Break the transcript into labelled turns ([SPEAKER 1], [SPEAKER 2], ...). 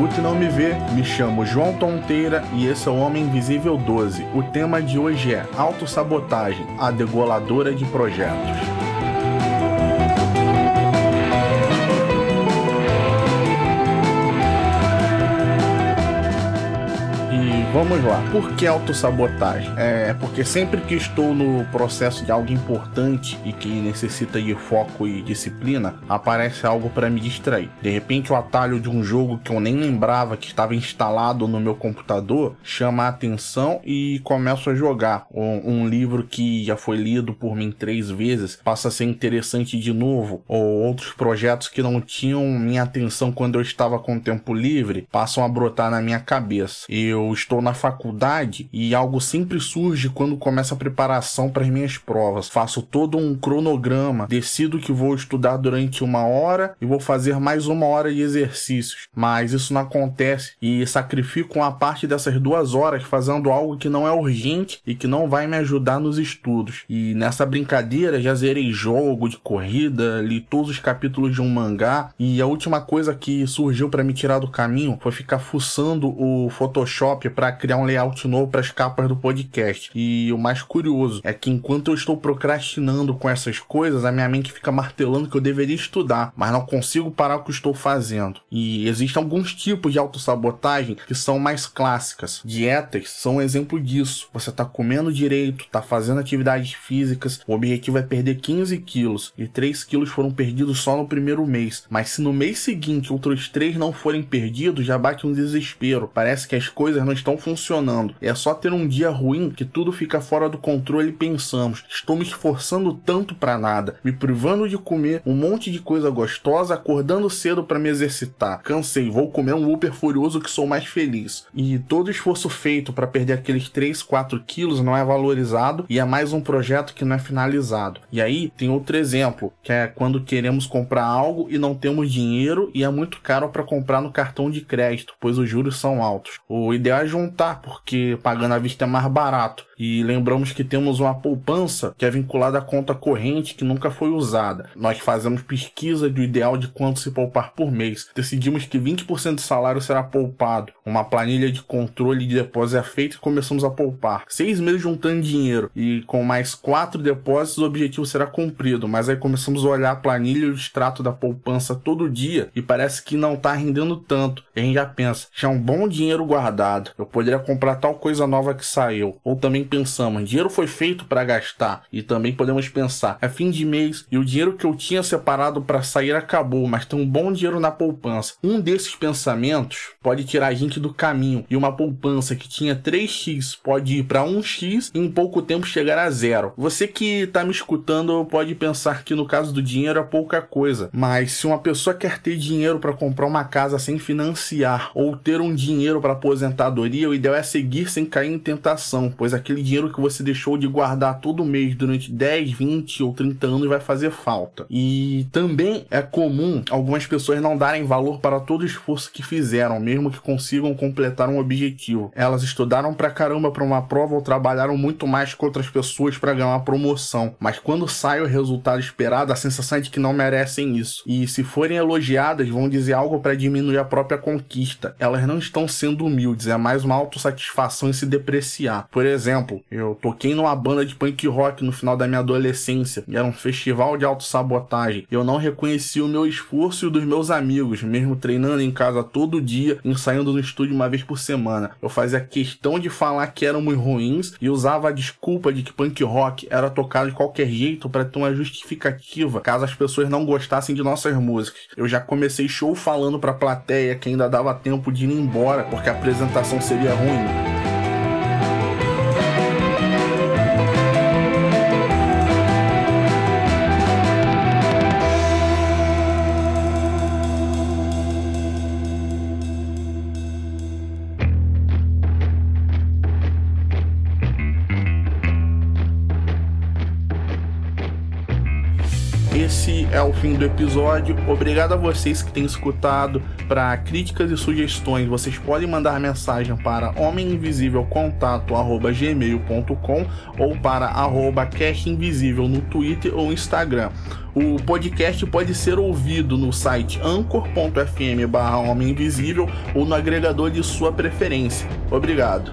[SPEAKER 1] escuta e não me vê, me chamo João Tonteira e esse é o Homem Invisível 12. O tema de hoje é Autossabotagem, a degoladora de projetos. Vamos lá. Por que autossabotagem? É porque sempre que estou no processo de algo importante e que necessita de foco e disciplina, aparece algo para me distrair. De repente, o atalho de um jogo que eu nem lembrava que estava instalado no meu computador chama a atenção e começo a jogar. Um, um livro que já foi lido por mim três vezes passa a ser interessante de novo. Ou outros projetos que não tinham minha atenção quando eu estava com tempo livre passam a brotar na minha cabeça. Eu estou estou na faculdade e algo sempre surge quando começa a preparação para as minhas provas. Faço todo um cronograma, decido que vou estudar durante uma hora e vou fazer mais uma hora de exercícios. Mas isso não acontece e sacrifico uma parte dessas duas horas fazendo algo que não é urgente e que não vai me ajudar nos estudos. E nessa brincadeira já zerei jogo de corrida, li todos os capítulos de um mangá e a última coisa que surgiu para me tirar do caminho foi ficar fuçando o Photoshop para criar um layout novo para as capas do podcast. E o mais curioso é que enquanto eu estou procrastinando com essas coisas, a minha mente fica martelando que eu deveria estudar, mas não consigo parar o que estou fazendo. E existem alguns tipos de autossabotagem que são mais clássicas. Dietas são um exemplo disso. Você está comendo direito, está fazendo atividades físicas, o objetivo é perder 15 quilos e 3 quilos foram perdidos só no primeiro mês. Mas se no mês seguinte outros 3 não forem perdidos, já bate um desespero. Parece que as coisas não estão funcionando. É só ter um dia ruim que tudo fica fora do controle e pensamos: estou me esforçando tanto para nada, me privando de comer um monte de coisa gostosa, acordando cedo para me exercitar. Cansei, vou comer um Uber furioso que sou mais feliz. E todo esforço feito para perder aqueles 3, 4 quilos não é valorizado e é mais um projeto que não é finalizado. E aí tem outro exemplo, que é quando queremos comprar algo e não temos dinheiro e é muito caro para comprar no cartão de crédito, pois os juros são altos. O ideal é juntar, porque pagando à vista é mais barato. E lembramos que temos uma poupança que é vinculada à conta corrente que nunca foi usada. Nós fazemos pesquisa do ideal de quanto se poupar por mês. Decidimos que 20% do salário será poupado. Uma planilha de controle de depósito é feita e começamos a poupar. Seis meses juntando dinheiro e com mais quatro depósitos o objetivo será cumprido. Mas aí começamos a olhar a planilha e o extrato da poupança todo dia e parece que não está rendendo tanto. E a gente já pensa, já é um bom dinheiro guardado. Eu poderia comprar tal coisa nova que saiu. Ou também pensamos, dinheiro foi feito para gastar. E também podemos pensar, é fim de mês e o dinheiro que eu tinha separado para sair acabou, mas tem um bom dinheiro na poupança. Um desses pensamentos pode tirar a gente do caminho e uma poupança que tinha 3x pode ir para 1x e em pouco tempo chegar a zero. Você que está me escutando pode pensar que no caso do dinheiro é pouca coisa, mas se uma pessoa quer ter dinheiro para comprar uma casa sem financiar ou ter um dinheiro para aposentadoria, o ideal é seguir sem cair em tentação, pois aquele dinheiro que você deixou de guardar todo mês durante 10, 20 ou 30 anos vai fazer falta. E também é comum algumas pessoas não darem valor para todo o esforço que fizeram, mesmo que consigam completar um objetivo. Elas estudaram pra caramba para uma prova ou trabalharam muito mais que outras pessoas para ganhar uma promoção, mas quando sai o resultado esperado, a sensação é de que não merecem isso. E se forem elogiadas, vão dizer algo para diminuir a própria conquista. Elas não estão sendo humildes, é mais uma autossatisfação em se depreciar. Por exemplo, eu toquei numa banda de punk rock no final da minha adolescência, e era um festival de autossabotagem. Eu não reconheci o meu esforço e o dos meus amigos, mesmo treinando em casa todo dia, ensaiando no estúdio uma vez por semana. Eu fazia questão de falar que éramos ruins e usava a desculpa de que punk rock era tocado de qualquer jeito para ter uma justificativa caso as pessoas não gostassem de nossas músicas. Eu já comecei show falando pra plateia que ainda dava tempo de ir embora porque a apresentação seria ruim. Esse é o fim do episódio. Obrigado a vocês que têm escutado. Para críticas e sugestões, vocês podem mandar mensagem para homeminvisívelcontato@gmail.com ou para arroba Invisível no Twitter ou Instagram. O podcast pode ser ouvido no site anchor.fm barra ou no agregador de sua preferência. Obrigado.